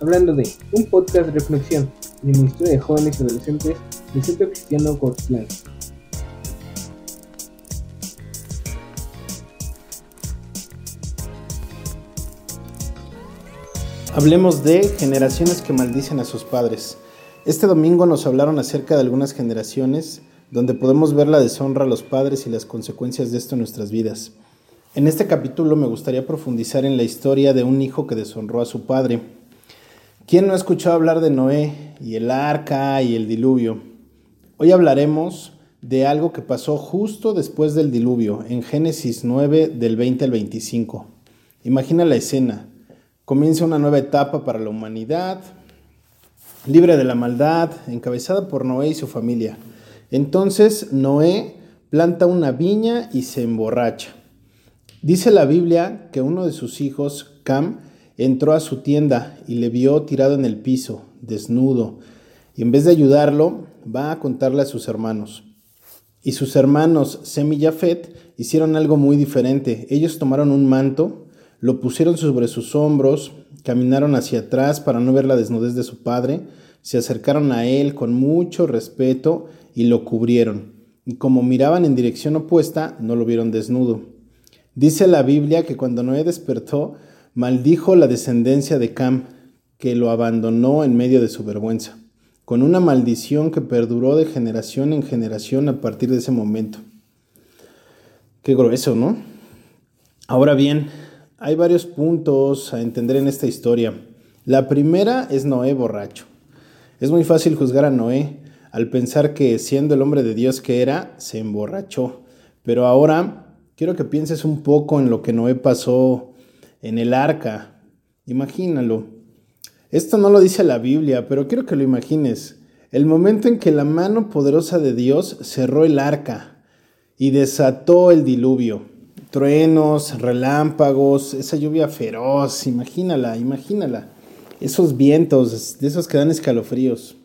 hablando de un podcast de reflexión del Ministerio de Jóvenes y Adolescentes del Centro Cristiano Cortlán. Hablemos de generaciones que maldicen a sus padres. Este domingo nos hablaron acerca de algunas generaciones donde podemos ver la deshonra a los padres y las consecuencias de esto en nuestras vidas. En este capítulo me gustaría profundizar en la historia de un hijo que deshonró a su padre. ¿Quién no ha escuchado hablar de Noé y el arca y el diluvio? Hoy hablaremos de algo que pasó justo después del diluvio, en Génesis 9 del 20 al 25. Imagina la escena. Comienza una nueva etapa para la humanidad, libre de la maldad, encabezada por Noé y su familia. Entonces Noé planta una viña y se emborracha. Dice la Biblia que uno de sus hijos, Cam, entró a su tienda y le vio tirado en el piso, desnudo, y en vez de ayudarlo, va a contarle a sus hermanos. Y sus hermanos, Sem y Jafet, hicieron algo muy diferente. Ellos tomaron un manto, lo pusieron sobre sus hombros, caminaron hacia atrás para no ver la desnudez de su padre, se acercaron a él con mucho respeto y lo cubrieron. Y como miraban en dirección opuesta, no lo vieron desnudo. Dice la Biblia que cuando Noé despertó, maldijo la descendencia de Cam, que lo abandonó en medio de su vergüenza, con una maldición que perduró de generación en generación a partir de ese momento. Qué grueso, ¿no? Ahora bien, hay varios puntos a entender en esta historia. La primera es Noé borracho. Es muy fácil juzgar a Noé al pensar que siendo el hombre de Dios que era, se emborrachó. Pero ahora quiero que pienses un poco en lo que Noé pasó en el arca. Imagínalo. Esto no lo dice la Biblia, pero quiero que lo imagines. El momento en que la mano poderosa de Dios cerró el arca y desató el diluvio. Truenos, relámpagos, esa lluvia feroz, imagínala, imagínala. Esos vientos, de esos que dan escalofríos.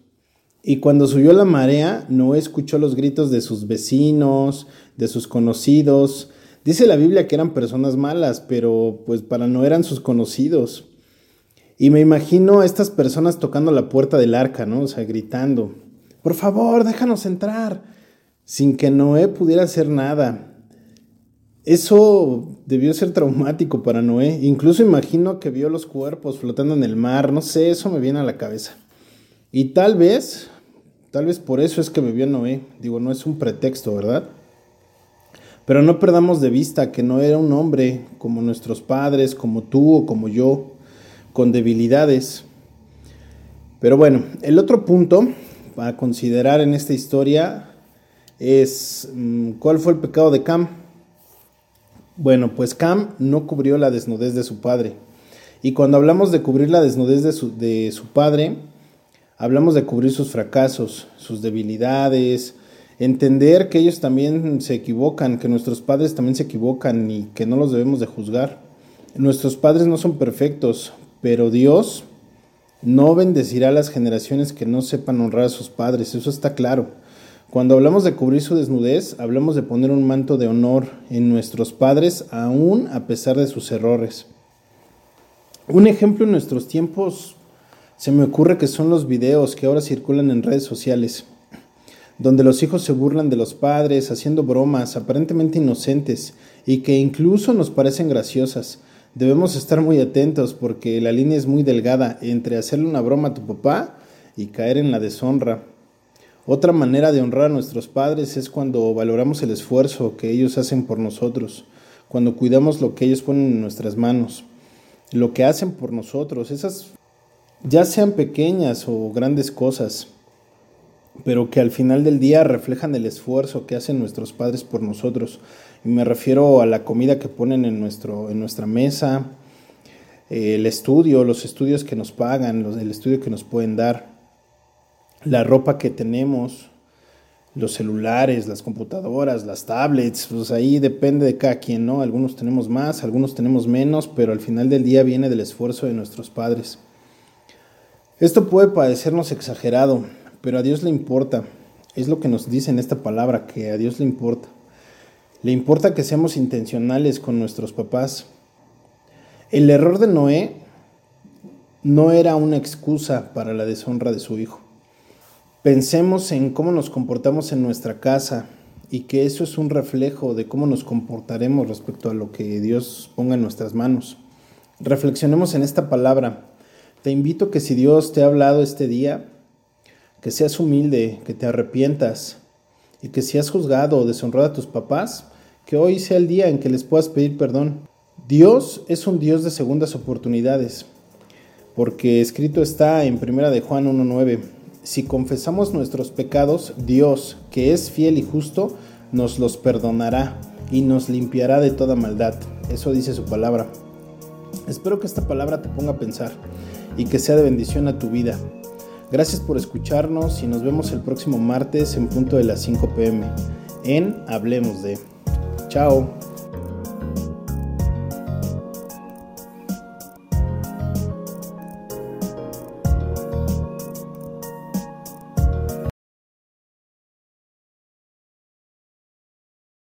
Y cuando subió la marea, Noé escuchó los gritos de sus vecinos, de sus conocidos, Dice la Biblia que eran personas malas, pero pues para no eran sus conocidos. Y me imagino a estas personas tocando la puerta del arca, ¿no? O sea, gritando, por favor, déjanos entrar, sin que Noé pudiera hacer nada. Eso debió ser traumático para Noé. Incluso imagino que vio los cuerpos flotando en el mar, no sé, eso me viene a la cabeza. Y tal vez, tal vez por eso es que vio Noé. Digo, no es un pretexto, ¿verdad? Pero no perdamos de vista que no era un hombre como nuestros padres, como tú o como yo, con debilidades. Pero bueno, el otro punto para considerar en esta historia es mm, cuál fue el pecado de Cam. Bueno, pues Cam no cubrió la desnudez de su padre. Y cuando hablamos de cubrir la desnudez de su, de su padre, hablamos de cubrir sus fracasos, sus debilidades, entender que ellos también se equivocan, que nuestros padres también se equivocan y que no los debemos de juzgar. Nuestros padres no son perfectos, pero Dios no bendecirá a las generaciones que no sepan honrar a sus padres, eso está claro. Cuando hablamos de cubrir su desnudez, hablamos de poner un manto de honor en nuestros padres, aún a pesar de sus errores. Un ejemplo en nuestros tiempos se me ocurre que son los videos que ahora circulan en redes sociales donde los hijos se burlan de los padres haciendo bromas aparentemente inocentes y que incluso nos parecen graciosas. Debemos estar muy atentos porque la línea es muy delgada entre hacerle una broma a tu papá y caer en la deshonra. Otra manera de honrar a nuestros padres es cuando valoramos el esfuerzo que ellos hacen por nosotros, cuando cuidamos lo que ellos ponen en nuestras manos, lo que hacen por nosotros, esas ya sean pequeñas o grandes cosas pero que al final del día reflejan el esfuerzo que hacen nuestros padres por nosotros. Y me refiero a la comida que ponen en, nuestro, en nuestra mesa, el estudio, los estudios que nos pagan, el estudio que nos pueden dar, la ropa que tenemos, los celulares, las computadoras, las tablets, pues ahí depende de cada quien, ¿no? Algunos tenemos más, algunos tenemos menos, pero al final del día viene del esfuerzo de nuestros padres. Esto puede parecernos exagerado, pero a Dios le importa. Es lo que nos dice en esta palabra, que a Dios le importa. Le importa que seamos intencionales con nuestros papás. El error de Noé no era una excusa para la deshonra de su hijo. Pensemos en cómo nos comportamos en nuestra casa y que eso es un reflejo de cómo nos comportaremos respecto a lo que Dios ponga en nuestras manos. Reflexionemos en esta palabra. Te invito que si Dios te ha hablado este día, que seas humilde, que te arrepientas y que si has juzgado o deshonrado a tus papás, que hoy sea el día en que les puedas pedir perdón. Dios es un Dios de segundas oportunidades, porque escrito está en 1 de Juan 1.9, si confesamos nuestros pecados, Dios, que es fiel y justo, nos los perdonará y nos limpiará de toda maldad. Eso dice su palabra. Espero que esta palabra te ponga a pensar y que sea de bendición a tu vida. Gracias por escucharnos y nos vemos el próximo martes en punto de las 5 pm en Hablemos de. Chao.